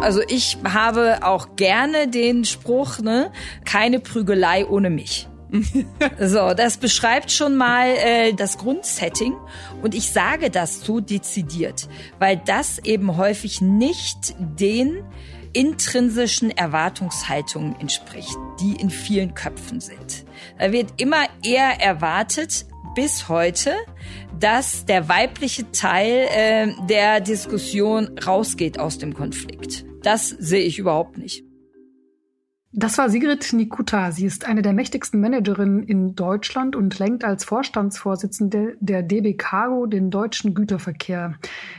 Also ich habe auch gerne den Spruch, ne, keine Prügelei ohne mich. so, das beschreibt schon mal äh, das Grundsetting und ich sage das so dezidiert, weil das eben häufig nicht den intrinsischen Erwartungshaltungen entspricht, die in vielen Köpfen sind. Da wird immer eher erwartet, bis heute, dass der weibliche Teil äh, der Diskussion rausgeht aus dem Konflikt. Das sehe ich überhaupt nicht. Das war Sigrid Nikuta. Sie ist eine der mächtigsten Managerinnen in Deutschland und lenkt als Vorstandsvorsitzende der DB Cargo den deutschen Güterverkehr.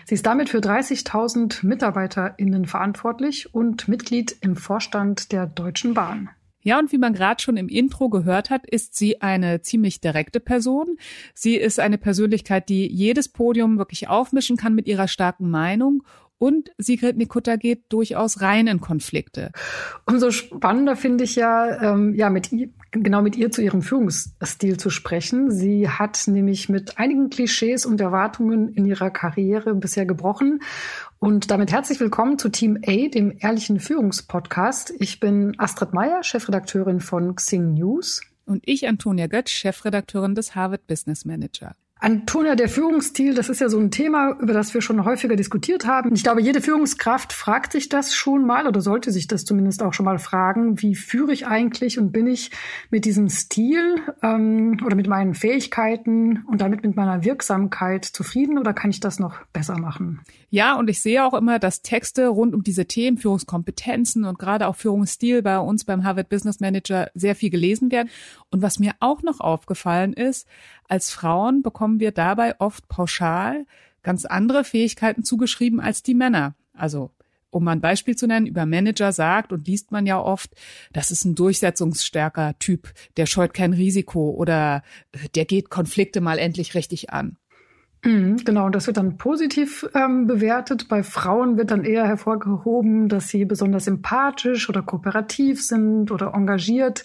Sie ist damit für 30.000 MitarbeiterInnen verantwortlich und Mitglied im Vorstand der Deutschen Bahn. Ja, und wie man gerade schon im Intro gehört hat, ist sie eine ziemlich direkte Person. Sie ist eine Persönlichkeit, die jedes Podium wirklich aufmischen kann mit ihrer starken Meinung und Sigrid Nikutta geht durchaus rein in Konflikte. Umso spannender finde ich ja, ähm, ja mit ihr, genau mit ihr zu ihrem Führungsstil zu sprechen. Sie hat nämlich mit einigen Klischees und Erwartungen in ihrer Karriere bisher gebrochen. Und damit herzlich willkommen zu Team A, dem ehrlichen Führungspodcast. Ich bin Astrid Meyer, Chefredakteurin von Xing News. Und ich, Antonia Götz, Chefredakteurin des Harvard Business Manager. Antonia, der Führungsstil, das ist ja so ein Thema, über das wir schon häufiger diskutiert haben. Ich glaube, jede Führungskraft fragt sich das schon mal oder sollte sich das zumindest auch schon mal fragen. Wie führe ich eigentlich und bin ich mit diesem Stil ähm, oder mit meinen Fähigkeiten und damit mit meiner Wirksamkeit zufrieden oder kann ich das noch besser machen? Ja, und ich sehe auch immer, dass Texte rund um diese Themen, Führungskompetenzen und gerade auch Führungsstil bei uns beim Harvard Business Manager sehr viel gelesen werden. Und was mir auch noch aufgefallen ist, als Frauen bekommen wir dabei oft pauschal ganz andere Fähigkeiten zugeschrieben als die Männer. Also um mal ein Beispiel zu nennen, über Manager sagt und liest man ja oft, das ist ein durchsetzungsstärker Typ, der scheut kein Risiko oder äh, der geht Konflikte mal endlich richtig an. Mhm, genau, und das wird dann positiv ähm, bewertet. Bei Frauen wird dann eher hervorgehoben, dass sie besonders sympathisch oder kooperativ sind oder engagiert.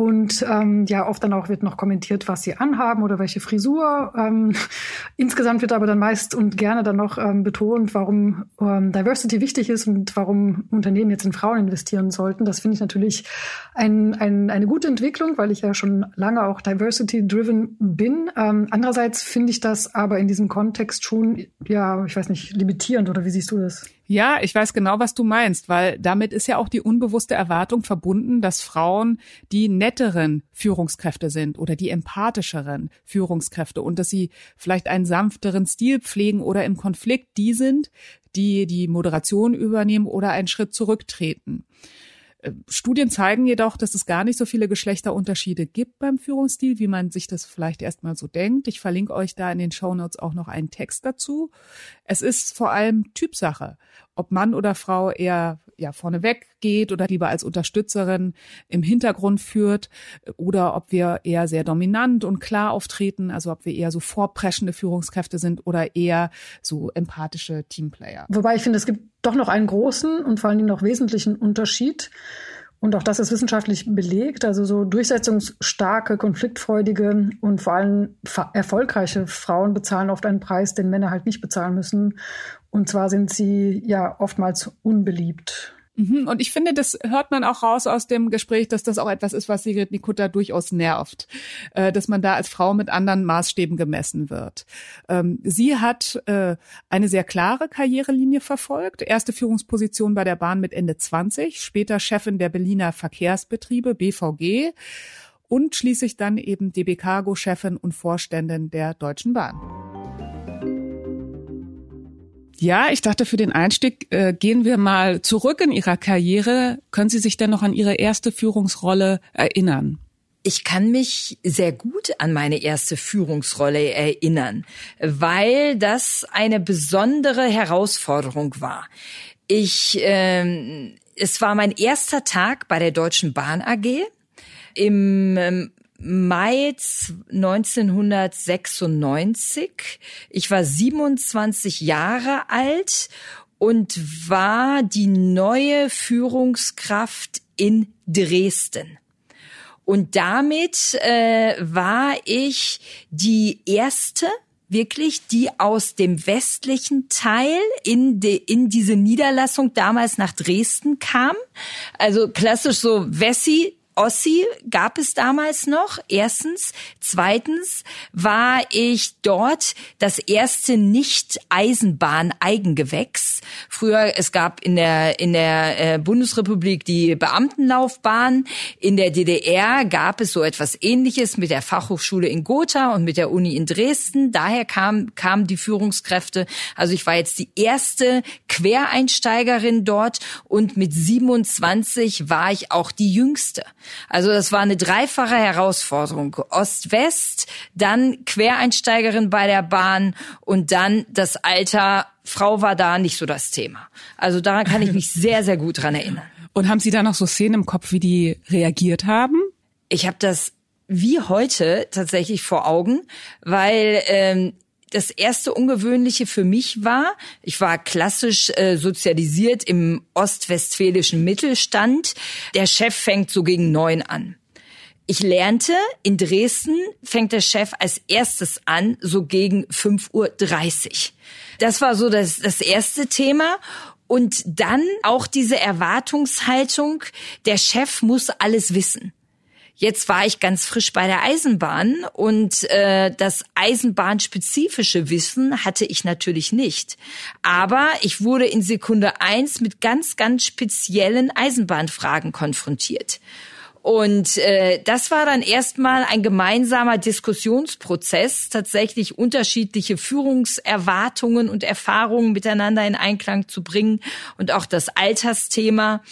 Und ähm, ja, oft dann auch wird noch kommentiert, was sie anhaben oder welche Frisur. Ähm, insgesamt wird aber dann meist und gerne dann noch ähm, betont, warum ähm, Diversity wichtig ist und warum Unternehmen jetzt in Frauen investieren sollten. Das finde ich natürlich ein, ein, eine gute Entwicklung, weil ich ja schon lange auch Diversity-driven bin. Ähm, andererseits finde ich das aber in diesem Kontext schon, ja, ich weiß nicht, limitierend oder wie siehst du das? Ja, ich weiß genau, was du meinst, weil damit ist ja auch die unbewusste Erwartung verbunden, dass Frauen die netteren Führungskräfte sind oder die empathischeren Führungskräfte und dass sie vielleicht einen sanfteren Stil pflegen oder im Konflikt die sind, die die Moderation übernehmen oder einen Schritt zurücktreten. Äh, Studien zeigen jedoch, dass es gar nicht so viele Geschlechterunterschiede gibt beim Führungsstil, wie man sich das vielleicht erstmal so denkt. Ich verlinke euch da in den Show Notes auch noch einen Text dazu. Es ist vor allem Typsache, ob Mann oder Frau eher ja vorneweg geht oder lieber als Unterstützerin im Hintergrund führt oder ob wir eher sehr dominant und klar auftreten, also ob wir eher so vorpreschende Führungskräfte sind oder eher so empathische Teamplayer. Wobei ich finde, es gibt doch noch einen großen und vor allen Dingen noch wesentlichen Unterschied. Und auch das ist wissenschaftlich belegt. Also so durchsetzungsstarke, konfliktfreudige und vor allem erfolgreiche Frauen bezahlen oft einen Preis, den Männer halt nicht bezahlen müssen. Und zwar sind sie ja oftmals unbeliebt. Mhm. Und ich finde, das hört man auch raus aus dem Gespräch, dass das auch etwas ist, was Sigrid Nikutta durchaus nervt, äh, dass man da als Frau mit anderen Maßstäben gemessen wird. Ähm, sie hat äh, eine sehr klare Karrierelinie verfolgt. Erste Führungsposition bei der Bahn mit Ende 20, später Chefin der Berliner Verkehrsbetriebe BVG und schließlich dann eben DB Cargo Chefin und Vorständin der Deutschen Bahn. Ja, ich dachte, für den Einstieg äh, gehen wir mal zurück in Ihrer Karriere. Können Sie sich denn noch an Ihre erste Führungsrolle erinnern? Ich kann mich sehr gut an meine erste Führungsrolle erinnern, weil das eine besondere Herausforderung war. Ich, ähm, es war mein erster Tag bei der Deutschen Bahn AG. Im ähm, Mai 1996. Ich war 27 Jahre alt und war die neue Führungskraft in Dresden. Und damit äh, war ich die erste wirklich, die aus dem westlichen Teil in, de, in diese Niederlassung damals nach Dresden kam. Also klassisch so Wessi, Ossi gab es damals noch, erstens. Zweitens war ich dort das erste Nicht-Eisenbahn-Eigengewächs. Früher, es gab in der, in der äh, Bundesrepublik die Beamtenlaufbahn. In der DDR gab es so etwas ähnliches mit der Fachhochschule in Gotha und mit der Uni in Dresden. Daher kam, kamen die Führungskräfte. Also ich war jetzt die erste Quereinsteigerin dort und mit 27 war ich auch die jüngste. Also das war eine dreifache Herausforderung. Ost-West, dann Quereinsteigerin bei der Bahn und dann das Alter. Frau war da nicht so das Thema. Also daran kann ich mich sehr, sehr gut dran erinnern. Und haben Sie da noch so Szenen im Kopf, wie die reagiert haben? Ich habe das wie heute tatsächlich vor Augen, weil ähm, das erste Ungewöhnliche für mich war, ich war klassisch äh, sozialisiert im ostwestfälischen Mittelstand. Der Chef fängt so gegen neun an. Ich lernte, in Dresden fängt der Chef als erstes an, so gegen 5.30 Uhr. Das war so das, das erste Thema. Und dann auch diese Erwartungshaltung, der Chef muss alles wissen. Jetzt war ich ganz frisch bei der Eisenbahn und äh, das Eisenbahnspezifische Wissen hatte ich natürlich nicht. Aber ich wurde in Sekunde eins mit ganz, ganz speziellen Eisenbahnfragen konfrontiert. Und äh, das war dann erstmal ein gemeinsamer Diskussionsprozess, tatsächlich unterschiedliche Führungserwartungen und Erfahrungen miteinander in Einklang zu bringen und auch das Altersthema.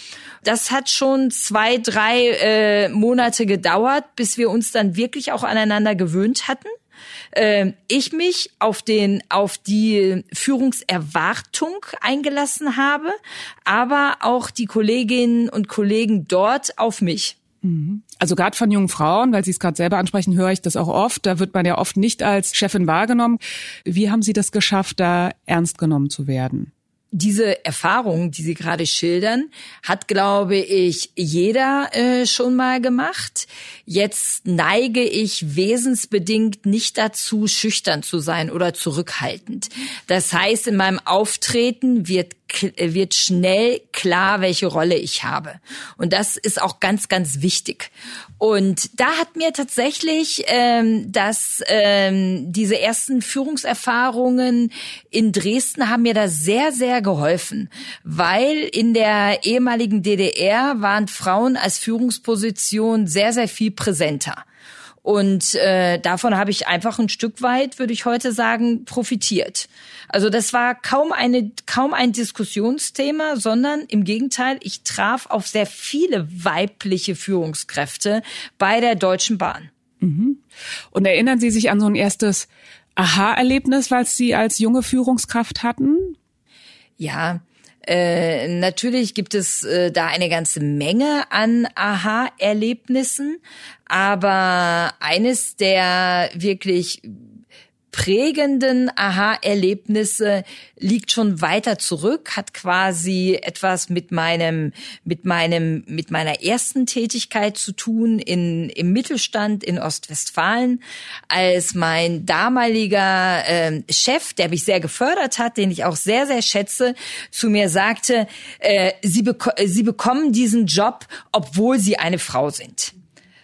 Das hat schon zwei, drei äh, Monate gedauert, bis wir uns dann wirklich auch aneinander gewöhnt hatten äh, ich mich auf den auf die Führungserwartung eingelassen habe, aber auch die Kolleginnen und Kollegen dort auf mich. Mhm. Also gerade von jungen Frauen, weil Sie es gerade selber ansprechen, höre ich das auch oft. Da wird man ja oft nicht als Chefin wahrgenommen. Wie haben Sie das geschafft, da ernst genommen zu werden? diese Erfahrung, die Sie gerade schildern, hat, glaube ich, jeder äh, schon mal gemacht. Jetzt neige ich wesensbedingt nicht dazu, schüchtern zu sein oder zurückhaltend. Das heißt, in meinem Auftreten wird wird schnell klar, welche Rolle ich habe. Und das ist auch ganz, ganz wichtig. Und da hat mir tatsächlich ähm, dass ähm, diese ersten Führungserfahrungen in Dresden haben mir da sehr, sehr geholfen, weil in der ehemaligen DDR waren Frauen als Führungsposition sehr, sehr viel präsenter. Und äh, davon habe ich einfach ein Stück weit, würde ich heute sagen, profitiert. Also das war kaum eine kaum ein Diskussionsthema, sondern im Gegenteil, ich traf auf sehr viele weibliche Führungskräfte bei der Deutschen Bahn. Mhm. Und erinnern Sie sich an so ein erstes Aha-Erlebnis, was Sie als junge Führungskraft hatten? Ja, äh, natürlich gibt es äh, da eine ganze Menge an Aha-Erlebnissen, aber eines der wirklich prägenden Aha-Erlebnisse liegt schon weiter zurück, hat quasi etwas mit meinem, mit meinem, mit meiner ersten Tätigkeit zu tun in, im Mittelstand in Ostwestfalen, als mein damaliger äh, Chef, der mich sehr gefördert hat, den ich auch sehr, sehr schätze, zu mir sagte, äh, Sie, beko Sie bekommen diesen Job, obwohl Sie eine Frau sind.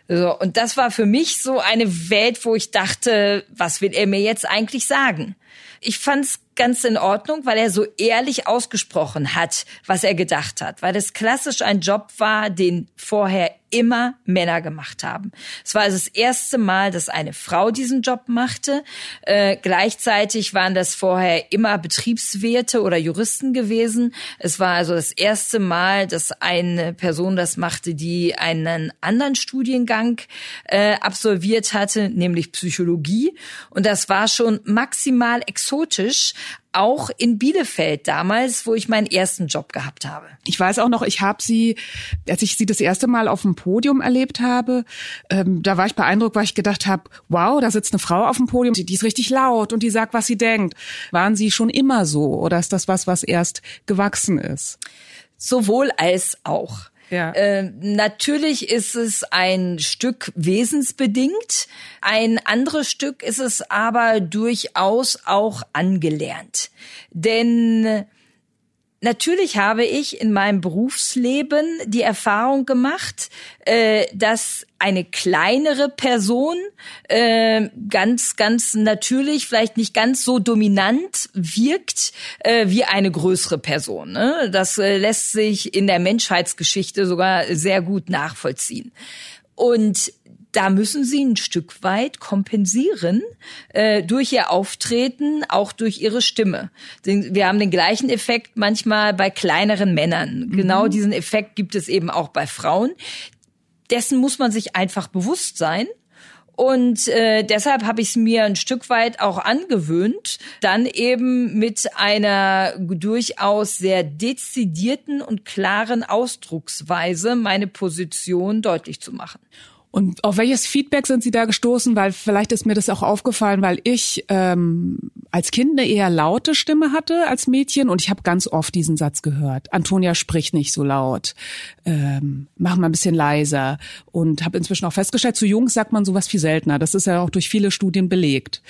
So, und das war für mich so eine Welt, wo ich dachte, was will er mir jetzt eigentlich sagen? Ich fand's ganz in Ordnung, weil er so ehrlich ausgesprochen hat, was er gedacht hat, weil es klassisch ein Job war, den vorher immer Männer gemacht haben. Es war also das erste Mal, dass eine Frau diesen Job machte. Äh, gleichzeitig waren das vorher immer Betriebswirte oder Juristen gewesen. Es war also das erste Mal, dass eine Person das machte, die einen anderen Studiengang äh, absolviert hatte, nämlich Psychologie. Und das war schon maximal exotisch, auch in Bielefeld damals, wo ich meinen ersten Job gehabt habe. Ich weiß auch noch, ich habe sie, als ich sie das erste Mal auf dem Podium erlebt habe, ähm, da war ich beeindruckt, weil ich gedacht habe, wow, da sitzt eine Frau auf dem Podium, die, die ist richtig laut und die sagt, was sie denkt. Waren sie schon immer so oder ist das was, was erst gewachsen ist? Sowohl als auch. Ja. Äh, natürlich ist es ein Stück wesensbedingt, ein anderes Stück ist es aber durchaus auch angelernt. Denn Natürlich habe ich in meinem Berufsleben die Erfahrung gemacht, äh, dass eine kleinere Person äh, ganz, ganz natürlich, vielleicht nicht ganz so dominant wirkt äh, wie eine größere Person. Ne? Das äh, lässt sich in der Menschheitsgeschichte sogar sehr gut nachvollziehen. Und da müssen sie ein Stück weit kompensieren äh, durch ihr Auftreten, auch durch ihre Stimme. Wir haben den gleichen Effekt manchmal bei kleineren Männern. Mhm. Genau diesen Effekt gibt es eben auch bei Frauen. Dessen muss man sich einfach bewusst sein. Und äh, deshalb habe ich es mir ein Stück weit auch angewöhnt, dann eben mit einer durchaus sehr dezidierten und klaren Ausdrucksweise meine Position deutlich zu machen. Und auf welches Feedback sind Sie da gestoßen? Weil vielleicht ist mir das auch aufgefallen, weil ich ähm, als Kind eine eher laute Stimme hatte als Mädchen und ich habe ganz oft diesen Satz gehört. Antonia spricht nicht so laut. Ähm, mach mal ein bisschen leiser. Und habe inzwischen auch festgestellt, zu Jungs sagt man sowas viel seltener. Das ist ja auch durch viele Studien belegt.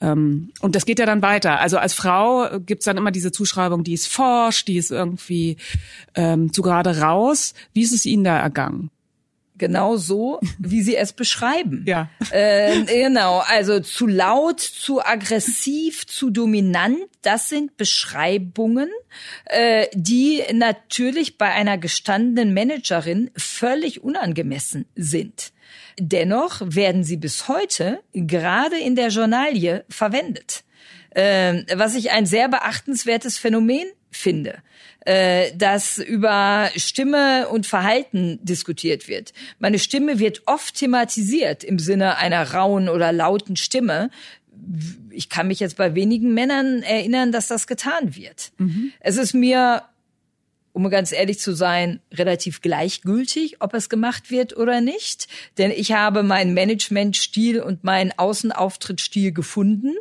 Ähm, und das geht ja dann weiter. Also als Frau gibt's dann immer diese Zuschreibung, die ist forsch, die ist irgendwie ähm, zu gerade raus. Wie ist es Ihnen da ergangen? Genau so, wie sie es beschreiben. Ja. Äh, genau, also zu laut, zu aggressiv, zu dominant, das sind Beschreibungen, äh, die natürlich bei einer gestandenen Managerin völlig unangemessen sind. Dennoch werden sie bis heute gerade in der Journalie verwendet. Äh, was ich ein sehr beachtenswertes Phänomen finde äh, dass über Stimme und Verhalten diskutiert wird. Meine Stimme wird oft thematisiert im Sinne einer rauen oder lauten Stimme. Ich kann mich jetzt bei wenigen Männern erinnern, dass das getan wird. Mhm. Es ist mir um ganz ehrlich zu sein, relativ gleichgültig, ob es gemacht wird oder nicht. Denn ich habe meinen Managementstil und meinen Außenauftrittsstil gefunden.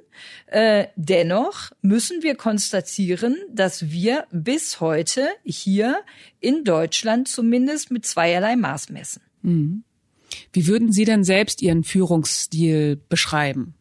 Äh, dennoch müssen wir konstatieren, dass wir bis heute hier in Deutschland zumindest mit zweierlei Maß messen. Mhm. Wie würden Sie denn selbst Ihren Führungsstil beschreiben?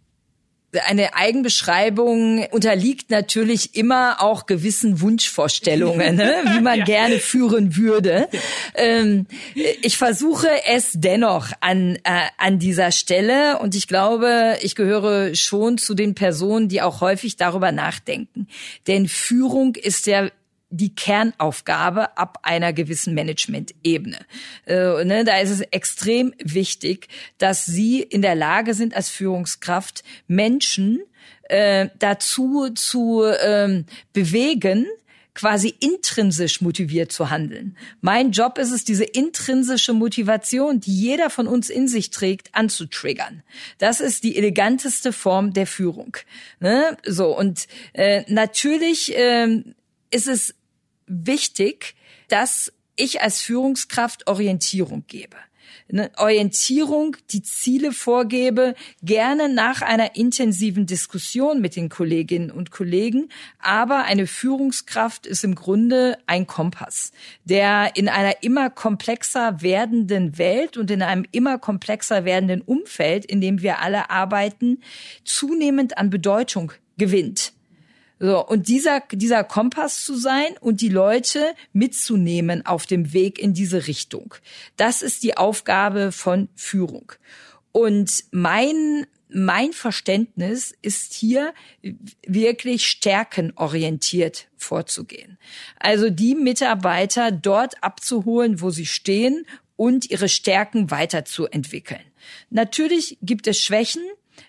Eine Eigenbeschreibung unterliegt natürlich immer auch gewissen Wunschvorstellungen, ne? wie man ja. gerne führen würde. Ähm, ich versuche es dennoch an, äh, an dieser Stelle und ich glaube, ich gehöre schon zu den Personen, die auch häufig darüber nachdenken. Denn Führung ist ja die Kernaufgabe ab einer gewissen Management-Ebene. Äh, ne, da ist es extrem wichtig, dass Sie in der Lage sind, als Führungskraft Menschen äh, dazu zu ähm, bewegen, quasi intrinsisch motiviert zu handeln. Mein Job ist es, diese intrinsische Motivation, die jeder von uns in sich trägt, anzutriggern. Das ist die eleganteste Form der Führung. Ne? So und äh, natürlich äh, ist es wichtig, dass ich als Führungskraft Orientierung gebe. Eine Orientierung, die Ziele vorgebe, gerne nach einer intensiven Diskussion mit den Kolleginnen und Kollegen. Aber eine Führungskraft ist im Grunde ein Kompass, der in einer immer komplexer werdenden Welt und in einem immer komplexer werdenden Umfeld, in dem wir alle arbeiten, zunehmend an Bedeutung gewinnt. So, und dieser, dieser Kompass zu sein und die Leute mitzunehmen auf dem Weg in diese Richtung. Das ist die Aufgabe von Führung. Und mein, mein Verständnis ist hier wirklich stärkenorientiert vorzugehen. Also die Mitarbeiter dort abzuholen, wo sie stehen und ihre Stärken weiterzuentwickeln. Natürlich gibt es Schwächen,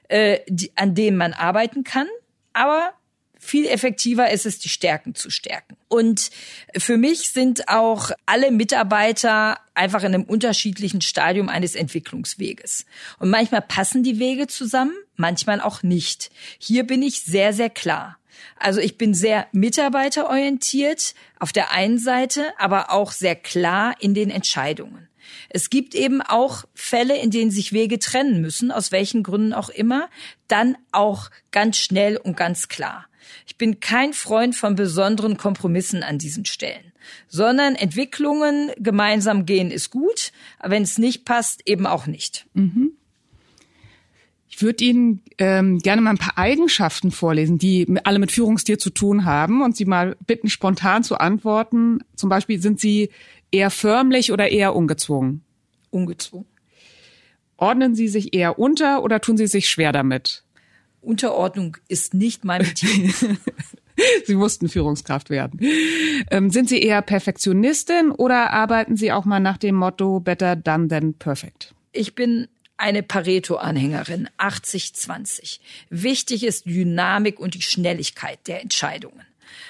äh, die, an denen man arbeiten kann, aber viel effektiver ist es, die Stärken zu stärken. Und für mich sind auch alle Mitarbeiter einfach in einem unterschiedlichen Stadium eines Entwicklungsweges. Und manchmal passen die Wege zusammen, manchmal auch nicht. Hier bin ich sehr, sehr klar. Also ich bin sehr mitarbeiterorientiert auf der einen Seite, aber auch sehr klar in den Entscheidungen. Es gibt eben auch Fälle, in denen sich Wege trennen müssen, aus welchen Gründen auch immer, dann auch ganz schnell und ganz klar. Ich bin kein Freund von besonderen Kompromissen an diesen Stellen, sondern Entwicklungen gemeinsam gehen ist gut, aber wenn es nicht passt, eben auch nicht. Mhm. Ich würde Ihnen ähm, gerne mal ein paar Eigenschaften vorlesen, die alle mit Führungsstil zu tun haben und Sie mal bitten, spontan zu antworten. Zum Beispiel, sind Sie eher förmlich oder eher ungezwungen? Ungezwungen. Ordnen Sie sich eher unter oder tun Sie sich schwer damit? Unterordnung ist nicht mein Metier. Sie mussten Führungskraft werden. Ähm, sind Sie eher Perfektionistin oder arbeiten Sie auch mal nach dem Motto Better done than perfect? Ich bin eine Pareto-Anhängerin, 80-20. Wichtig ist Dynamik und die Schnelligkeit der Entscheidungen.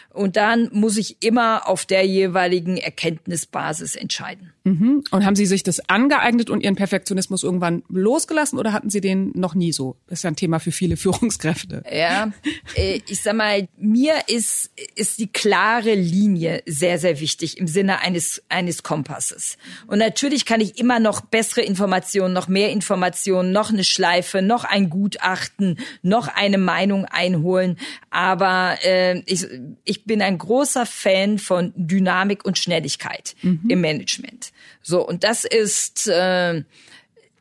Und dann muss ich immer auf der jeweiligen Erkenntnisbasis entscheiden. Mhm. Und haben Sie sich das angeeignet und Ihren Perfektionismus irgendwann losgelassen oder hatten Sie den noch nie so? Das ist ja ein Thema für viele Führungskräfte. Ja, äh, ich sag mal, mir ist, ist die klare Linie sehr, sehr wichtig im Sinne eines, eines Kompasses. Und natürlich kann ich immer noch bessere Informationen, noch mehr Informationen, noch eine Schleife, noch ein Gutachten, noch eine Meinung einholen. Aber äh, ich, ich bin ein großer Fan von Dynamik und Schnelligkeit mhm. im Management. So, und das ist, äh,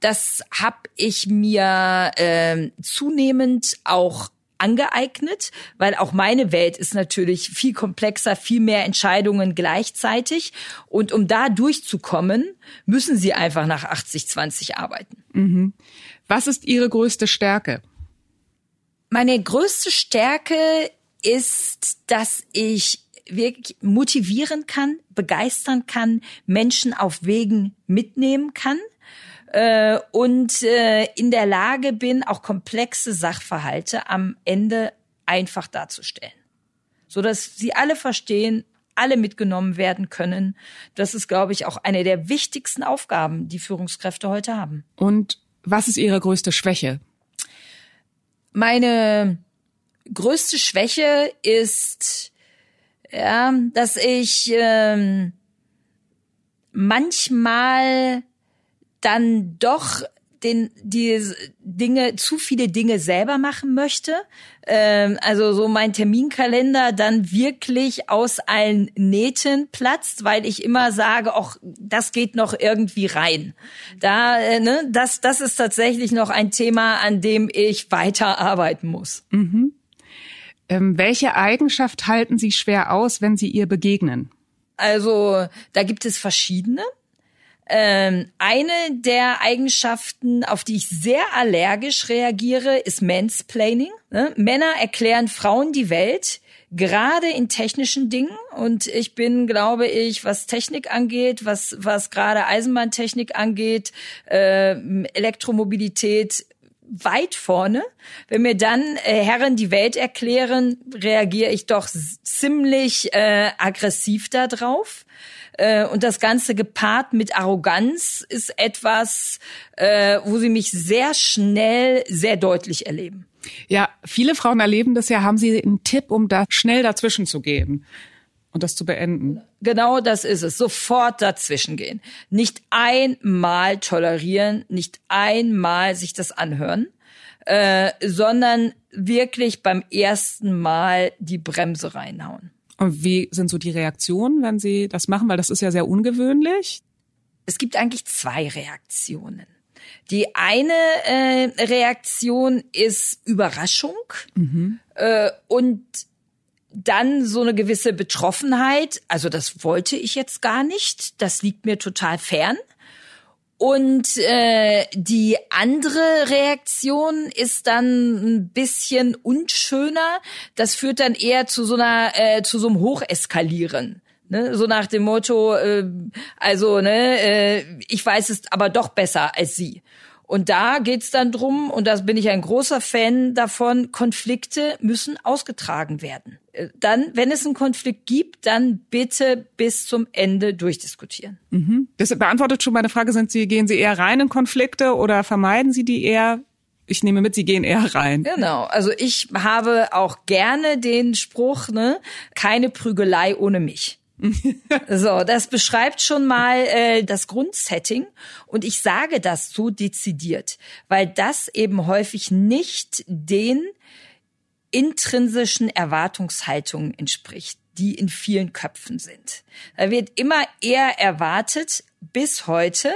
das habe ich mir äh, zunehmend auch angeeignet, weil auch meine Welt ist natürlich viel komplexer, viel mehr Entscheidungen gleichzeitig. Und um da durchzukommen, müssen sie einfach nach 80-20 arbeiten. Mhm. Was ist Ihre größte Stärke? Meine größte Stärke ist, dass ich wirklich motivieren kann, begeistern kann, Menschen auf Wegen mitnehmen kann äh, und äh, in der Lage bin, auch komplexe Sachverhalte am Ende einfach darzustellen, so dass sie alle verstehen, alle mitgenommen werden können. Das ist, glaube ich, auch eine der wichtigsten Aufgaben, die Führungskräfte heute haben. Und was ist Ihre größte Schwäche? Meine größte Schwäche ist, ja, dass ich ähm, manchmal dann doch den die Dinge zu viele Dinge selber machen möchte. Ähm, also so mein Terminkalender dann wirklich aus allen Nähten platzt, weil ich immer sage, auch das geht noch irgendwie rein. Da äh, ne, das das ist tatsächlich noch ein Thema, an dem ich weiter arbeiten muss. Mhm. Ähm, welche Eigenschaft halten Sie schwer aus, wenn Sie ihr begegnen? Also da gibt es verschiedene. Ähm, eine der Eigenschaften, auf die ich sehr allergisch reagiere, ist Mansplaining. Ne? Männer erklären Frauen die Welt, gerade in technischen Dingen. Und ich bin, glaube ich, was Technik angeht, was, was gerade Eisenbahntechnik angeht, äh, Elektromobilität, weit vorne. Wenn mir dann äh, Herren die Welt erklären, reagiere ich doch ziemlich äh, aggressiv da drauf. Äh, und das Ganze gepaart mit Arroganz ist etwas, äh, wo sie mich sehr schnell, sehr deutlich erleben. Ja, viele Frauen erleben das ja. Haben Sie einen Tipp, um da schnell dazwischen zu gehen? Und das zu beenden. Genau das ist es. Sofort dazwischen gehen. Nicht einmal tolerieren, nicht einmal sich das anhören, äh, sondern wirklich beim ersten Mal die Bremse reinhauen. Und wie sind so die Reaktionen, wenn Sie das machen? Weil das ist ja sehr ungewöhnlich. Es gibt eigentlich zwei Reaktionen. Die eine äh, Reaktion ist Überraschung mhm. äh, und dann so eine gewisse Betroffenheit. Also das wollte ich jetzt gar nicht. Das liegt mir total fern. Und äh, die andere Reaktion ist dann ein bisschen unschöner. Das führt dann eher zu so einer äh, zu so einem Hocheskalieren. Ne? So nach dem Motto, äh, also ne, äh, ich weiß es aber doch besser als Sie. Und da geht's dann drum, und da bin ich ein großer Fan davon, Konflikte müssen ausgetragen werden. Äh, dann, wenn es einen Konflikt gibt, dann bitte bis zum Ende durchdiskutieren. Mhm. Das beantwortet schon meine Frage, sind Sie, gehen Sie eher rein in Konflikte oder vermeiden Sie die eher? Ich nehme mit, Sie gehen eher rein. Genau. Also ich habe auch gerne den Spruch, ne, keine Prügelei ohne mich. so, das beschreibt schon mal äh, das Grundsetting und ich sage das so dezidiert, weil das eben häufig nicht den intrinsischen Erwartungshaltungen entspricht, die in vielen Köpfen sind. Da wird immer eher erwartet, bis heute,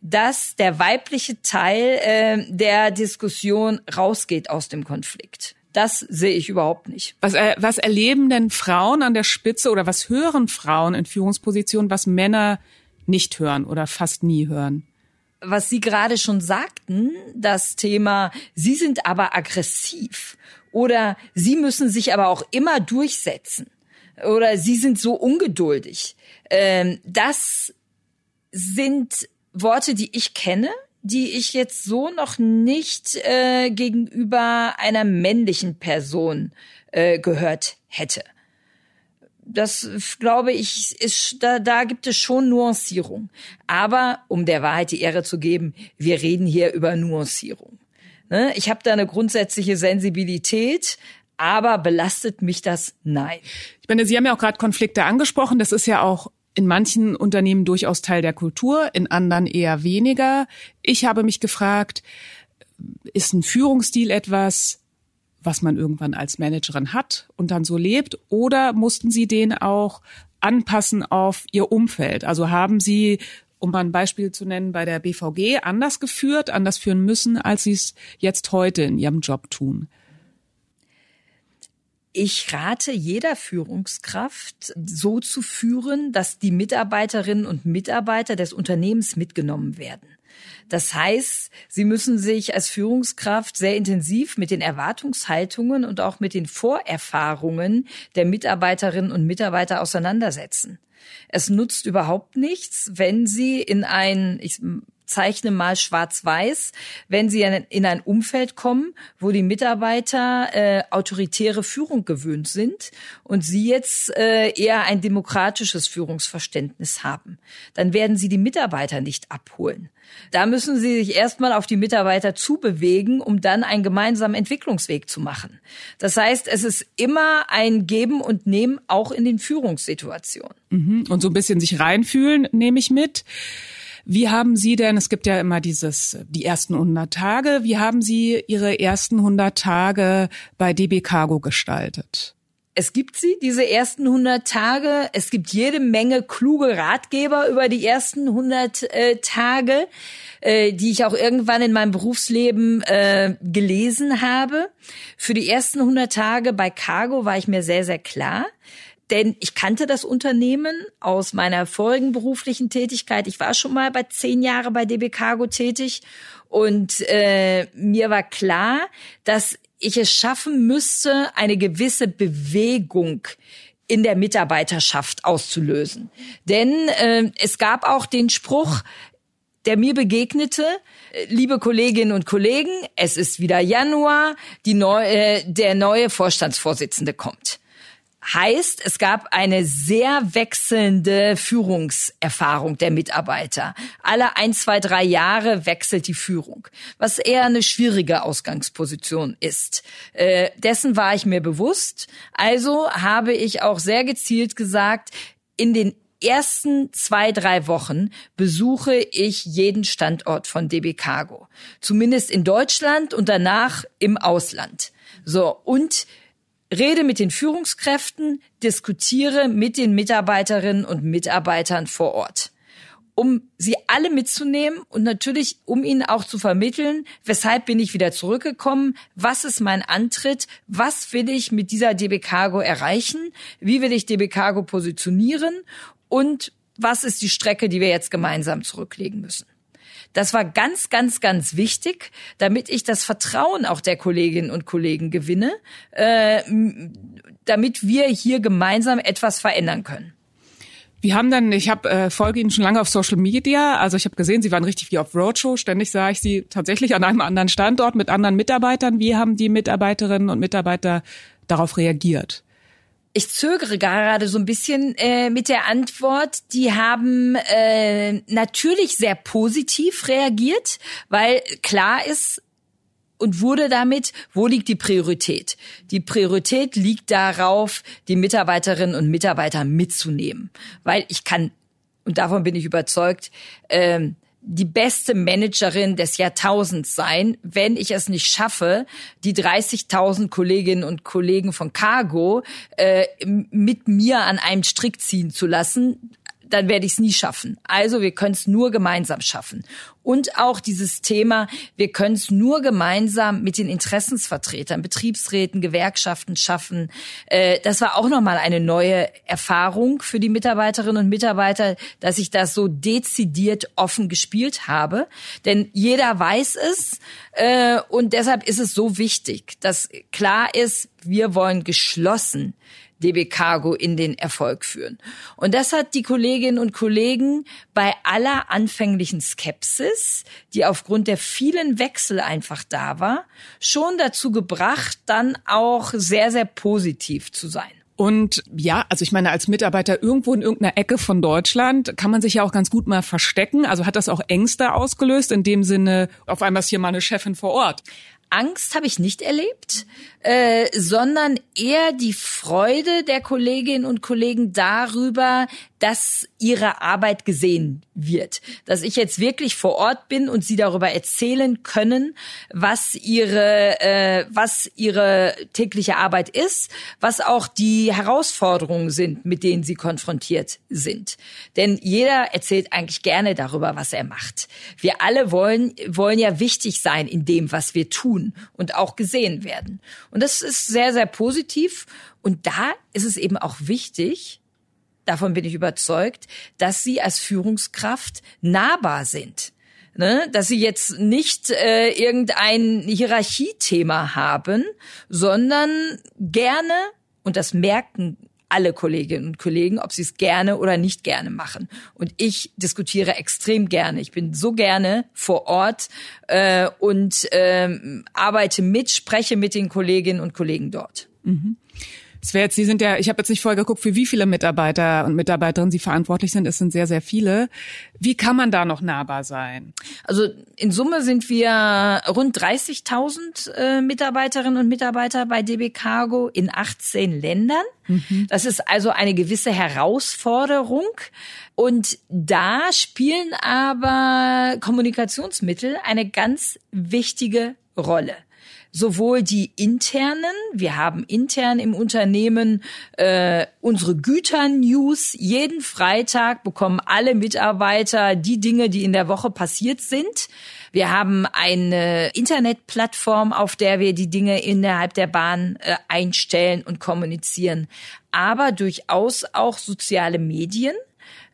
dass der weibliche Teil äh, der Diskussion rausgeht aus dem Konflikt. Das sehe ich überhaupt nicht. Was, äh, was erleben denn Frauen an der Spitze oder was hören Frauen in Führungspositionen, was Männer nicht hören oder fast nie hören? Was Sie gerade schon sagten, das Thema, Sie sind aber aggressiv oder Sie müssen sich aber auch immer durchsetzen oder Sie sind so ungeduldig. Ähm, das sind Worte, die ich kenne, die ich jetzt so noch nicht äh, gegenüber einer männlichen Person äh, gehört hätte. Das glaube ich ist da da gibt es schon Nuancierung. Aber um der Wahrheit die Ehre zu geben, wir reden hier über Nuancierung. Ne? Ich habe da eine grundsätzliche Sensibilität, aber belastet mich das? Nein. Ich meine, Sie haben ja auch gerade Konflikte angesprochen. Das ist ja auch in manchen Unternehmen durchaus Teil der Kultur, in anderen eher weniger. Ich habe mich gefragt, ist ein Führungsstil etwas, was man irgendwann als Managerin hat und dann so lebt, oder mussten Sie den auch anpassen auf Ihr Umfeld? Also haben Sie, um mal ein Beispiel zu nennen, bei der BVG anders geführt, anders führen müssen, als Sie es jetzt heute in Ihrem Job tun? Ich rate jeder Führungskraft, so zu führen, dass die Mitarbeiterinnen und Mitarbeiter des Unternehmens mitgenommen werden. Das heißt, sie müssen sich als Führungskraft sehr intensiv mit den Erwartungshaltungen und auch mit den Vorerfahrungen der Mitarbeiterinnen und Mitarbeiter auseinandersetzen. Es nutzt überhaupt nichts, wenn sie in ein, ich zeichne mal schwarz-weiß, wenn sie in ein Umfeld kommen, wo die Mitarbeiter äh, autoritäre Führung gewöhnt sind und sie jetzt äh, eher ein demokratisches Führungsverständnis haben. Dann werden sie die Mitarbeiter nicht abholen. Da müssen sie sich erstmal auf die Mitarbeiter zubewegen, um dann einen gemeinsamen Entwicklungsweg zu machen. Das heißt, es ist immer ein Geben und Nehmen, auch in den Führungssituationen. Mhm. Und so ein bisschen sich reinfühlen, nehme ich mit. Wie haben Sie denn, es gibt ja immer dieses, die ersten 100 Tage, wie haben Sie Ihre ersten 100 Tage bei DB Cargo gestaltet? Es gibt sie, diese ersten 100 Tage. Es gibt jede Menge kluge Ratgeber über die ersten 100 äh, Tage, äh, die ich auch irgendwann in meinem Berufsleben äh, gelesen habe. Für die ersten 100 Tage bei Cargo war ich mir sehr, sehr klar denn ich kannte das Unternehmen aus meiner vorigen beruflichen Tätigkeit. Ich war schon mal bei zehn Jahre bei DB Cargo tätig und äh, mir war klar, dass ich es schaffen müsste, eine gewisse Bewegung in der Mitarbeiterschaft auszulösen. Denn äh, es gab auch den Spruch, der mir begegnete, liebe Kolleginnen und Kollegen, es ist wieder Januar, die neu, äh, der neue Vorstandsvorsitzende kommt. Heißt, es gab eine sehr wechselnde Führungserfahrung der Mitarbeiter. Alle ein, zwei, drei Jahre wechselt die Führung, was eher eine schwierige Ausgangsposition ist. Äh, dessen war ich mir bewusst. Also habe ich auch sehr gezielt gesagt, in den ersten zwei, drei Wochen besuche ich jeden Standort von DB Cargo. Zumindest in Deutschland und danach im Ausland. So, und rede mit den Führungskräften, diskutiere mit den Mitarbeiterinnen und Mitarbeitern vor Ort um sie alle mitzunehmen und natürlich, um ihnen auch zu vermitteln, weshalb bin ich wieder zurückgekommen, was ist mein Antritt, was will ich mit dieser DB Cargo erreichen, wie will ich DB Cargo positionieren und was ist die Strecke, die wir jetzt gemeinsam zurücklegen müssen. Das war ganz, ganz, ganz wichtig, damit ich das Vertrauen auch der Kolleginnen und Kollegen gewinne, äh, damit wir hier gemeinsam etwas verändern können. Wir haben dann, ich habe äh, folge Ihnen schon lange auf Social Media, also ich habe gesehen, Sie waren richtig wie auf Roadshow. Ständig sah ich Sie tatsächlich an einem anderen Standort mit anderen Mitarbeitern. Wie haben die Mitarbeiterinnen und Mitarbeiter darauf reagiert? Ich zögere gerade so ein bisschen äh, mit der Antwort. Die haben äh, natürlich sehr positiv reagiert, weil klar ist, und wurde damit, wo liegt die Priorität? Die Priorität liegt darauf, die Mitarbeiterinnen und Mitarbeiter mitzunehmen, weil ich kann, und davon bin ich überzeugt, ähm, die beste Managerin des Jahrtausends sein, wenn ich es nicht schaffe, die 30.000 Kolleginnen und Kollegen von Cargo äh, mit mir an einem Strick ziehen zu lassen dann werde ich es nie schaffen. Also wir können es nur gemeinsam schaffen. Und auch dieses Thema, wir können es nur gemeinsam mit den Interessensvertretern, Betriebsräten, Gewerkschaften schaffen. Äh, das war auch nochmal eine neue Erfahrung für die Mitarbeiterinnen und Mitarbeiter, dass ich das so dezidiert offen gespielt habe. Denn jeder weiß es äh, und deshalb ist es so wichtig, dass klar ist, wir wollen geschlossen DB Cargo in den Erfolg führen. Und das hat die Kolleginnen und Kollegen bei aller anfänglichen Skepsis, die aufgrund der vielen Wechsel einfach da war, schon dazu gebracht, dann auch sehr, sehr positiv zu sein. Und ja, also ich meine, als Mitarbeiter irgendwo in irgendeiner Ecke von Deutschland kann man sich ja auch ganz gut mal verstecken. Also hat das auch Ängste ausgelöst, in dem Sinne, auf einmal ist hier mal eine Chefin vor Ort. Angst habe ich nicht erlebt, äh, sondern eher die Freude der Kolleginnen und Kollegen darüber, dass ihre Arbeit gesehen wird. Dass ich jetzt wirklich vor Ort bin und sie darüber erzählen können, was ihre, äh, was ihre tägliche Arbeit ist, was auch die Herausforderungen sind, mit denen sie konfrontiert sind. Denn jeder erzählt eigentlich gerne darüber, was er macht. Wir alle wollen, wollen ja wichtig sein in dem, was wir tun und auch gesehen werden. Und das ist sehr, sehr positiv. Und da ist es eben auch wichtig, davon bin ich überzeugt, dass sie als Führungskraft nahbar sind. Ne? Dass sie jetzt nicht äh, irgendein Hierarchiethema haben, sondern gerne, und das merken alle Kolleginnen und Kollegen, ob sie es gerne oder nicht gerne machen. Und ich diskutiere extrem gerne. Ich bin so gerne vor Ort äh, und äh, arbeite mit, spreche mit den Kolleginnen und Kollegen dort. Mhm. Es wäre jetzt, Sie sind ja, ich habe jetzt nicht vorher geguckt, für wie viele Mitarbeiter und Mitarbeiterinnen Sie verantwortlich sind. Es sind sehr, sehr viele. Wie kann man da noch nahbar sein? Also in Summe sind wir rund 30.000 äh, Mitarbeiterinnen und Mitarbeiter bei DB Cargo in 18 Ländern. Mhm. Das ist also eine gewisse Herausforderung. Und da spielen aber Kommunikationsmittel eine ganz wichtige Rolle sowohl die internen, wir haben intern im Unternehmen äh, unsere Güter-News. Jeden Freitag bekommen alle Mitarbeiter die Dinge, die in der Woche passiert sind. Wir haben eine Internetplattform, auf der wir die Dinge innerhalb der Bahn äh, einstellen und kommunizieren, aber durchaus auch soziale Medien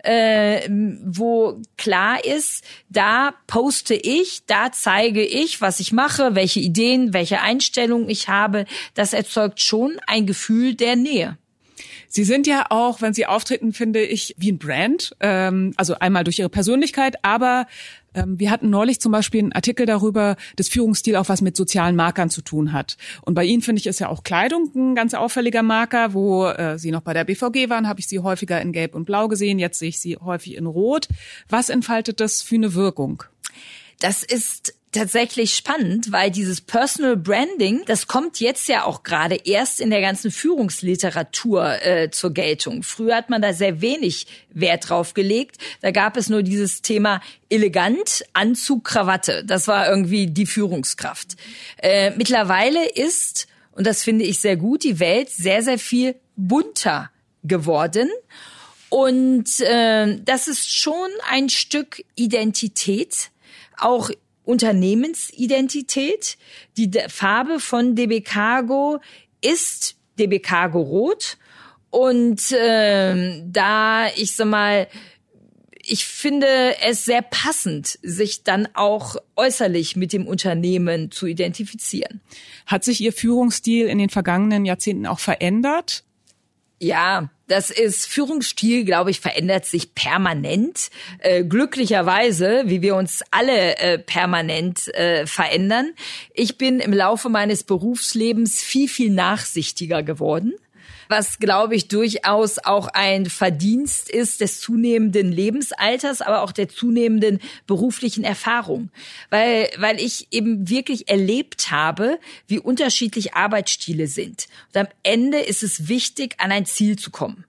äh, wo klar ist, da poste ich, da zeige ich, was ich mache, welche Ideen, welche Einstellungen ich habe. Das erzeugt schon ein Gefühl der Nähe. Sie sind ja auch, wenn Sie auftreten, finde ich, wie ein Brand. Ähm, also einmal durch Ihre Persönlichkeit, aber wir hatten neulich zum Beispiel einen Artikel darüber, dass Führungsstil auch was mit sozialen Markern zu tun hat. Und bei Ihnen finde ich ist ja auch Kleidung ein ganz auffälliger Marker. Wo äh, Sie noch bei der BVG waren, habe ich Sie häufiger in Gelb und Blau gesehen. Jetzt sehe ich Sie häufig in Rot. Was entfaltet das für eine Wirkung? Das ist tatsächlich spannend, weil dieses Personal Branding, das kommt jetzt ja auch gerade erst in der ganzen Führungsliteratur äh, zur Geltung. Früher hat man da sehr wenig Wert drauf gelegt. Da gab es nur dieses Thema elegant, Anzug, Krawatte. Das war irgendwie die Führungskraft. Äh, mittlerweile ist, und das finde ich sehr gut, die Welt sehr, sehr viel bunter geworden. Und äh, das ist schon ein Stück Identität, auch Unternehmensidentität. Die Farbe von DB Cargo ist DB Cargo Rot. Und äh, da, ich sag mal, ich finde es sehr passend, sich dann auch äußerlich mit dem Unternehmen zu identifizieren. Hat sich Ihr Führungsstil in den vergangenen Jahrzehnten auch verändert? Ja, das ist Führungsstil, glaube ich, verändert sich permanent. Äh, glücklicherweise, wie wir uns alle äh, permanent äh, verändern. Ich bin im Laufe meines Berufslebens viel, viel nachsichtiger geworden was, glaube ich, durchaus auch ein Verdienst ist des zunehmenden Lebensalters, aber auch der zunehmenden beruflichen Erfahrung. Weil, weil ich eben wirklich erlebt habe, wie unterschiedlich Arbeitsstile sind. Und am Ende ist es wichtig, an ein Ziel zu kommen.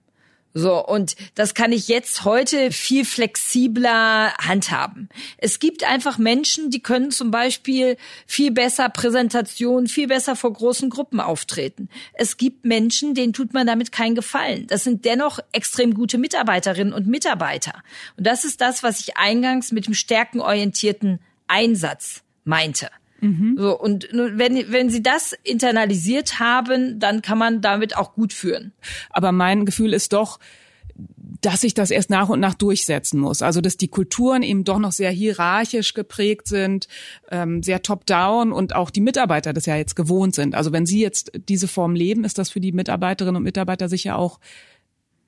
So, und das kann ich jetzt heute viel flexibler handhaben. Es gibt einfach Menschen, die können zum Beispiel viel besser Präsentation, viel besser vor großen Gruppen auftreten. Es gibt Menschen, denen tut man damit keinen Gefallen. Das sind dennoch extrem gute Mitarbeiterinnen und Mitarbeiter. Und das ist das, was ich eingangs mit dem stärkenorientierten Einsatz meinte. Mhm. So, und wenn, wenn sie das internalisiert haben, dann kann man damit auch gut führen. Aber mein Gefühl ist doch, dass sich das erst nach und nach durchsetzen muss. Also dass die Kulturen eben doch noch sehr hierarchisch geprägt sind, ähm, sehr top-down und auch die Mitarbeiter das ja jetzt gewohnt sind. Also wenn Sie jetzt diese Form leben, ist das für die Mitarbeiterinnen und Mitarbeiter sicher auch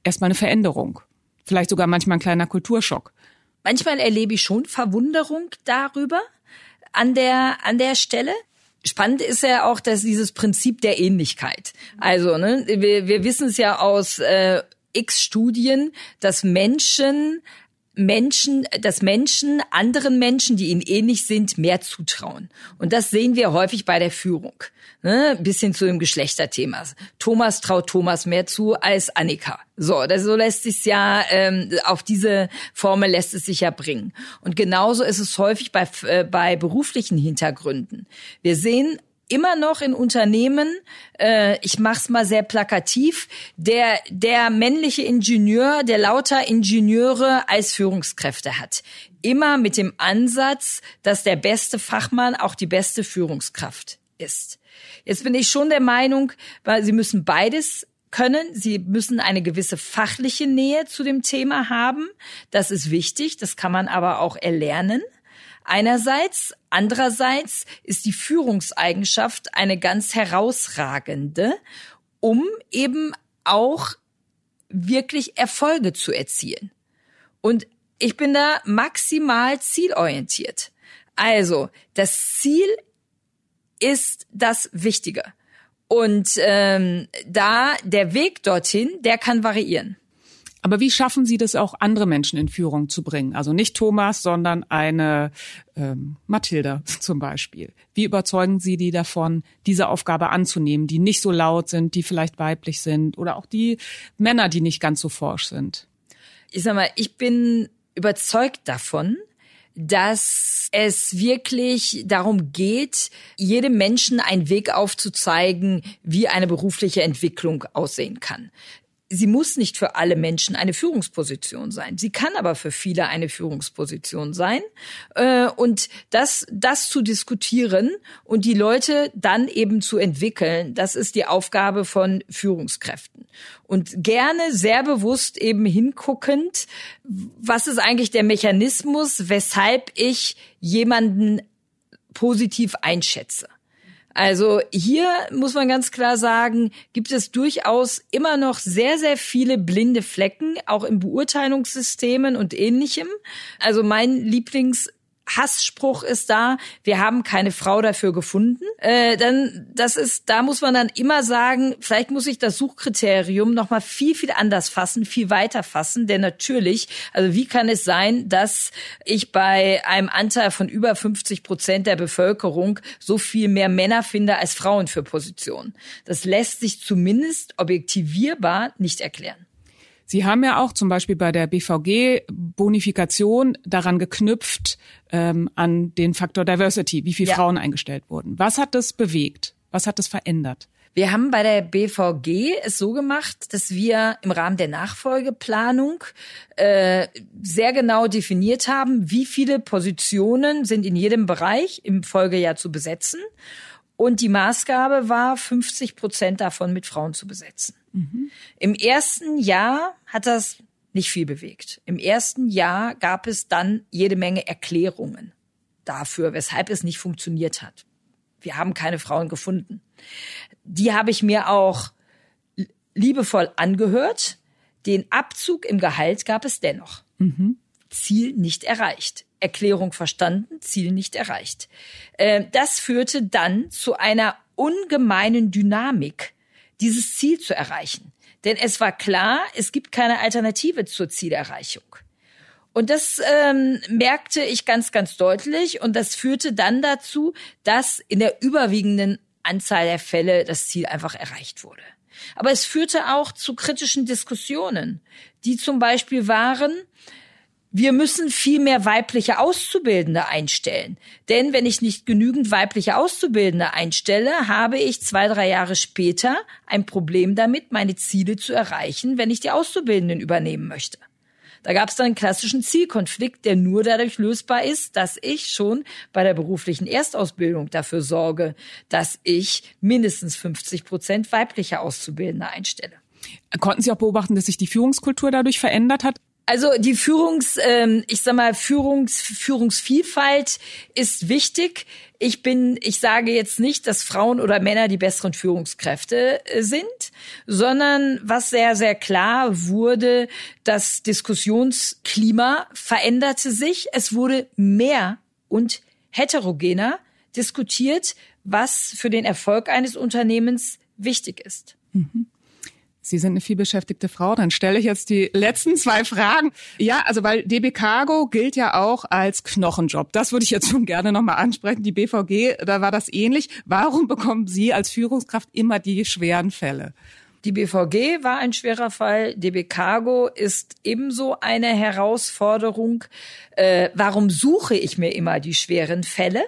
erstmal eine Veränderung. Vielleicht sogar manchmal ein kleiner Kulturschock. Manchmal erlebe ich schon Verwunderung darüber, an der, an der Stelle. Spannend ist ja auch, dass dieses Prinzip der Ähnlichkeit. Also, ne, wir, wir wissen es ja aus äh, x Studien, dass Menschen Menschen, dass Menschen anderen Menschen, die ihnen ähnlich sind, mehr zutrauen. Und das sehen wir häufig bei der Führung. Ne? Bis hin zu dem Geschlechterthema. Thomas traut Thomas mehr zu als Annika. So, das, so lässt sich ja, ähm, auf diese Formel lässt es sich ja bringen. Und genauso ist es häufig bei, äh, bei beruflichen Hintergründen. Wir sehen immer noch in Unternehmen, äh, ich mach's mal sehr plakativ, der, der männliche Ingenieur, der lauter Ingenieure als Führungskräfte hat. Immer mit dem Ansatz, dass der beste Fachmann auch die beste Führungskraft ist. Jetzt bin ich schon der Meinung, weil sie müssen beides können. Sie müssen eine gewisse fachliche Nähe zu dem Thema haben. Das ist wichtig. Das kann man aber auch erlernen. Einerseits, andererseits ist die Führungseigenschaft eine ganz herausragende, um eben auch wirklich Erfolge zu erzielen. Und ich bin da maximal zielorientiert. Also, das Ziel ist das Wichtige. Und ähm, da der Weg dorthin, der kann variieren. Aber wie schaffen Sie das auch, andere Menschen in Führung zu bringen? Also nicht Thomas, sondern eine ähm, Mathilda zum Beispiel. Wie überzeugen Sie die davon, diese Aufgabe anzunehmen, die nicht so laut sind, die vielleicht weiblich sind oder auch die Männer, die nicht ganz so forsch sind? Ich sag mal, ich bin überzeugt davon, dass es wirklich darum geht, jedem Menschen einen Weg aufzuzeigen, wie eine berufliche Entwicklung aussehen kann sie muss nicht für alle Menschen eine Führungsposition sein. Sie kann aber für viele eine Führungsposition sein. Äh, und das, das zu diskutieren und die Leute dann eben zu entwickeln, das ist die Aufgabe von Führungskräften. Und gerne sehr bewusst eben hinguckend, was ist eigentlich der Mechanismus, weshalb ich jemanden positiv einschätze. Also hier muss man ganz klar sagen, gibt es durchaus immer noch sehr, sehr viele blinde Flecken, auch in Beurteilungssystemen und ähnlichem. Also mein Lieblings Hassspruch ist da, wir haben keine Frau dafür gefunden, äh, dann das ist, da muss man dann immer sagen, vielleicht muss ich das Suchkriterium noch mal viel viel anders fassen, viel weiter fassen, denn natürlich, also wie kann es sein, dass ich bei einem Anteil von über 50 Prozent der Bevölkerung so viel mehr Männer finde als Frauen für Positionen? Das lässt sich zumindest objektivierbar nicht erklären. Sie haben ja auch zum Beispiel bei der BVG-Bonifikation daran geknüpft, ähm, an den Faktor Diversity, wie viele ja. Frauen eingestellt wurden. Was hat das bewegt? Was hat das verändert? Wir haben bei der BVG es so gemacht, dass wir im Rahmen der Nachfolgeplanung äh, sehr genau definiert haben, wie viele Positionen sind in jedem Bereich im Folgejahr zu besetzen. Und die Maßgabe war, 50 Prozent davon mit Frauen zu besetzen. Mhm. Im ersten Jahr hat das nicht viel bewegt. Im ersten Jahr gab es dann jede Menge Erklärungen dafür, weshalb es nicht funktioniert hat. Wir haben keine Frauen gefunden. Die habe ich mir auch liebevoll angehört. Den Abzug im Gehalt gab es dennoch. Mhm. Ziel nicht erreicht. Erklärung verstanden, Ziel nicht erreicht. Äh, das führte dann zu einer ungemeinen Dynamik, dieses Ziel zu erreichen. Denn es war klar, es gibt keine Alternative zur Zielerreichung. Und das ähm, merkte ich ganz, ganz deutlich. Und das führte dann dazu, dass in der überwiegenden Anzahl der Fälle das Ziel einfach erreicht wurde. Aber es führte auch zu kritischen Diskussionen, die zum Beispiel waren, wir müssen viel mehr weibliche Auszubildende einstellen. Denn wenn ich nicht genügend weibliche Auszubildende einstelle, habe ich zwei, drei Jahre später ein Problem damit, meine Ziele zu erreichen, wenn ich die Auszubildenden übernehmen möchte. Da gab es dann einen klassischen Zielkonflikt, der nur dadurch lösbar ist, dass ich schon bei der beruflichen Erstausbildung dafür sorge, dass ich mindestens 50 Prozent weibliche Auszubildende einstelle. Konnten Sie auch beobachten, dass sich die Führungskultur dadurch verändert hat? Also die Führungs, ähm, ich sag mal, Führungs, Führungsvielfalt ist wichtig. Ich bin, ich sage jetzt nicht, dass Frauen oder Männer die besseren Führungskräfte äh, sind, sondern was sehr, sehr klar wurde, das Diskussionsklima veränderte sich. Es wurde mehr und heterogener diskutiert, was für den Erfolg eines Unternehmens wichtig ist. Mhm. Sie sind eine vielbeschäftigte Frau. Dann stelle ich jetzt die letzten zwei Fragen. Ja, also weil DB Cargo gilt ja auch als Knochenjob. Das würde ich jetzt schon gerne nochmal ansprechen. Die BVG, da war das ähnlich. Warum bekommen Sie als Führungskraft immer die schweren Fälle? Die BVG war ein schwerer Fall. DB Cargo ist ebenso eine Herausforderung. Äh, warum suche ich mir immer die schweren Fälle?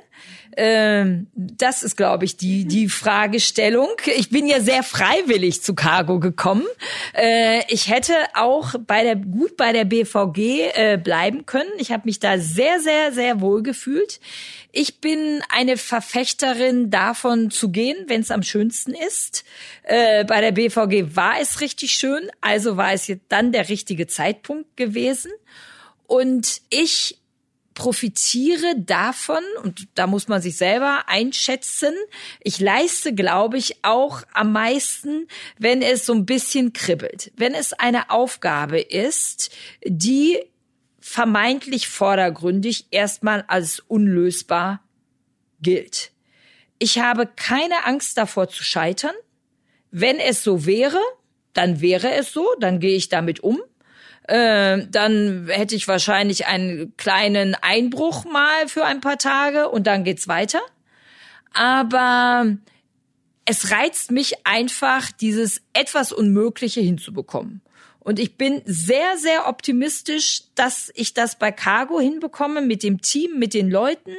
Ähm, das ist, glaube ich, die, die Fragestellung. Ich bin ja sehr freiwillig zu Cargo gekommen. Äh, ich hätte auch bei der, gut bei der BVG äh, bleiben können. Ich habe mich da sehr, sehr, sehr wohl gefühlt. Ich bin eine Verfechterin davon zu gehen, wenn es am schönsten ist. Äh, bei der BVG war es richtig schön, also war es jetzt dann der richtige Zeitpunkt gewesen. Und ich profitiere davon, und da muss man sich selber einschätzen, ich leiste, glaube ich, auch am meisten, wenn es so ein bisschen kribbelt. Wenn es eine Aufgabe ist, die vermeintlich vordergründig erstmal als unlösbar gilt. Ich habe keine Angst davor zu scheitern. Wenn es so wäre, dann wäre es so, dann gehe ich damit um äh, dann hätte ich wahrscheinlich einen kleinen Einbruch mal für ein paar Tage und dann geht's weiter. Aber es reizt mich einfach, dieses etwas Unmögliche hinzubekommen. Und ich bin sehr, sehr optimistisch, dass ich das bei Cargo hinbekomme mit dem Team, mit den Leuten,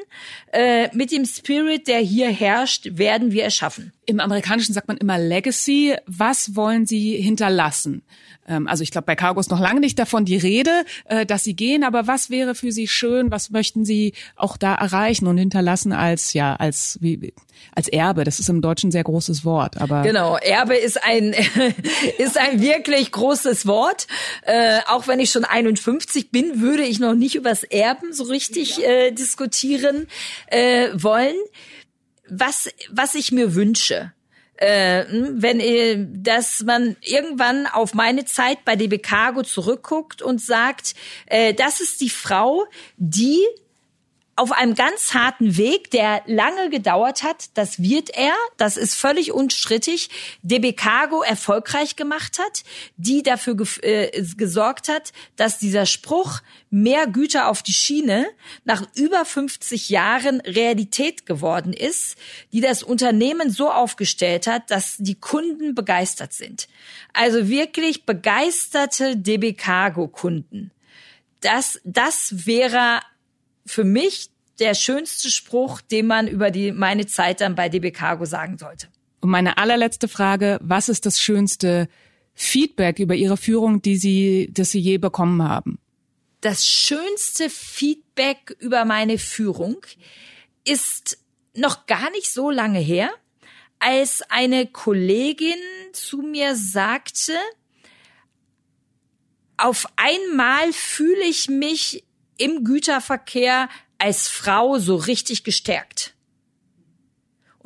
äh, mit dem Spirit, der hier herrscht, werden wir erschaffen. Im Amerikanischen sagt man immer Legacy. Was wollen Sie hinterlassen? Ähm, also ich glaube, bei Cargo ist noch lange nicht davon die Rede, äh, dass Sie gehen. Aber was wäre für Sie schön? Was möchten Sie auch da erreichen und hinterlassen als ja als wie als Erbe? Das ist im Deutschen ein sehr großes Wort. Aber genau, Erbe ist ein ist ein wirklich großes Wort. Äh, auch wenn ich schon 51 bin, würde ich noch nicht übers Erben so richtig äh, diskutieren äh, wollen. Was was ich mir wünsche äh, wenn äh, dass man irgendwann auf meine Zeit bei DB Cargo zurückguckt und sagt, äh, das ist die Frau, die auf einem ganz harten Weg, der lange gedauert hat, das wird er, das ist völlig unstrittig, DB Cargo erfolgreich gemacht hat, die dafür äh, gesorgt hat, dass dieser Spruch mehr Güter auf die Schiene nach über 50 Jahren Realität geworden ist, die das Unternehmen so aufgestellt hat, dass die Kunden begeistert sind. Also wirklich begeisterte DB Cargo Kunden. Das, das wäre für mich der schönste Spruch, den man über die, meine Zeit dann bei DB Cargo sagen sollte. Und meine allerletzte Frage, was ist das schönste Feedback über Ihre Führung, die Sie, das Sie je bekommen haben? Das schönste Feedback über meine Führung ist noch gar nicht so lange her, als eine Kollegin zu mir sagte, auf einmal fühle ich mich im Güterverkehr als Frau so richtig gestärkt.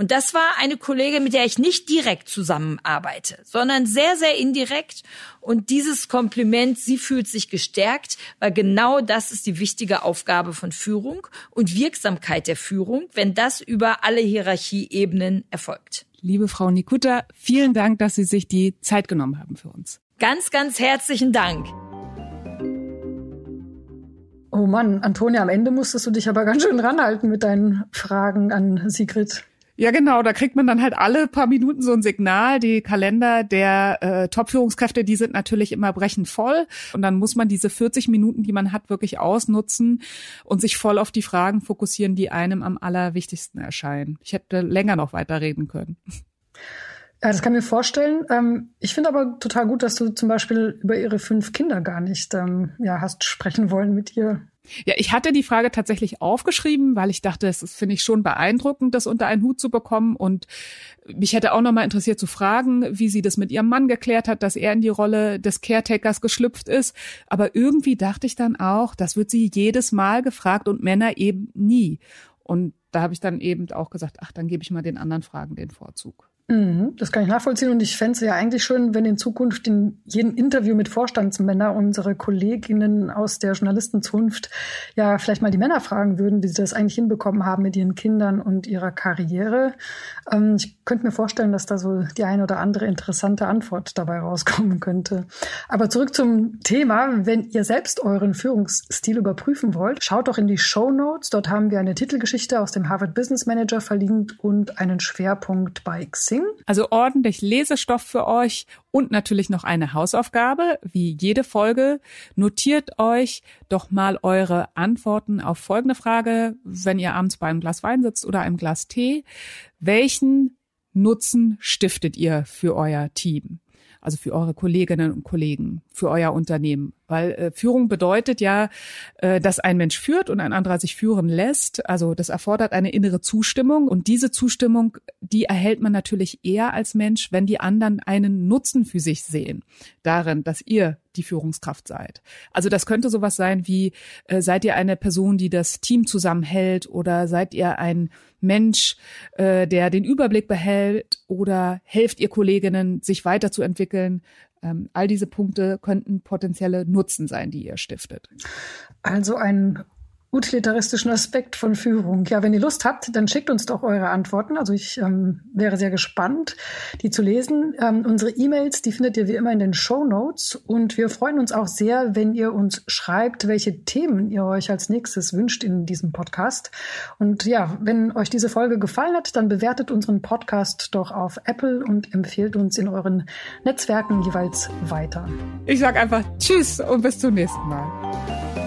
Und das war eine Kollegin, mit der ich nicht direkt zusammenarbeite, sondern sehr, sehr indirekt. Und dieses Kompliment, sie fühlt sich gestärkt, weil genau das ist die wichtige Aufgabe von Führung und Wirksamkeit der Führung, wenn das über alle Hierarchieebenen erfolgt. Liebe Frau Nikuta, vielen Dank, dass Sie sich die Zeit genommen haben für uns. Ganz, ganz herzlichen Dank. Oh Mann, Antonia, am Ende musstest du dich aber ganz schön ranhalten mit deinen Fragen an Sigrid. Ja, genau. Da kriegt man dann halt alle paar Minuten so ein Signal. Die Kalender der äh, Top-Führungskräfte, die sind natürlich immer brechend voll. Und dann muss man diese 40 Minuten, die man hat, wirklich ausnutzen und sich voll auf die Fragen fokussieren, die einem am allerwichtigsten erscheinen. Ich hätte länger noch weiterreden können. Ja, das kann ich mir vorstellen. Ähm, ich finde aber total gut, dass du zum Beispiel über ihre fünf Kinder gar nicht ähm, ja, hast sprechen wollen mit ihr. Ja, ich hatte die Frage tatsächlich aufgeschrieben, weil ich dachte, es finde ich schon beeindruckend, das unter einen Hut zu bekommen. Und mich hätte auch nochmal interessiert zu fragen, wie sie das mit ihrem Mann geklärt hat, dass er in die Rolle des Caretakers geschlüpft ist. Aber irgendwie dachte ich dann auch, das wird sie jedes Mal gefragt und Männer eben nie. Und da habe ich dann eben auch gesagt, ach, dann gebe ich mal den anderen Fragen den Vorzug. Mhm, das kann ich nachvollziehen und ich fände es ja eigentlich schön, wenn in Zukunft in jedem Interview mit Vorstandsmännern unsere Kolleginnen aus der Journalistenzunft ja vielleicht mal die Männer fragen würden, wie sie das eigentlich hinbekommen haben mit ihren Kindern und ihrer Karriere. Ähm, ich könnte mir vorstellen, dass da so die eine oder andere interessante Antwort dabei rauskommen könnte. Aber zurück zum Thema. Wenn ihr selbst euren Führungsstil überprüfen wollt, schaut doch in die Show Notes. Dort haben wir eine Titelgeschichte aus dem Harvard Business Manager verlinkt und einen Schwerpunkt bei Xing. Also ordentlich Lesestoff für euch und natürlich noch eine Hausaufgabe, wie jede Folge. Notiert euch doch mal eure Antworten auf folgende Frage, wenn ihr abends bei einem Glas Wein sitzt oder einem Glas Tee. Welchen Nutzen stiftet ihr für euer Team? Also für eure Kolleginnen und Kollegen, für euer Unternehmen. Weil äh, Führung bedeutet ja, äh, dass ein Mensch führt und ein anderer sich führen lässt. Also das erfordert eine innere Zustimmung. Und diese Zustimmung, die erhält man natürlich eher als Mensch, wenn die anderen einen Nutzen für sich sehen. Darin, dass ihr die Führungskraft seid. Also das könnte sowas sein wie, äh, seid ihr eine Person, die das Team zusammenhält oder seid ihr ein Mensch, äh, der den Überblick behält oder helft ihr Kolleginnen, sich weiterzuentwickeln, ähm, all diese Punkte könnten potenzielle Nutzen sein, die ihr stiftet. Also ein utilitaristischen Aspekt von Führung. Ja, wenn ihr Lust habt, dann schickt uns doch eure Antworten. Also ich ähm, wäre sehr gespannt, die zu lesen. Ähm, unsere E-Mails, die findet ihr wie immer in den Show Notes. Und wir freuen uns auch sehr, wenn ihr uns schreibt, welche Themen ihr euch als nächstes wünscht in diesem Podcast. Und ja, wenn euch diese Folge gefallen hat, dann bewertet unseren Podcast doch auf Apple und empfehlt uns in euren Netzwerken jeweils weiter. Ich sage einfach Tschüss und bis zum nächsten Mal.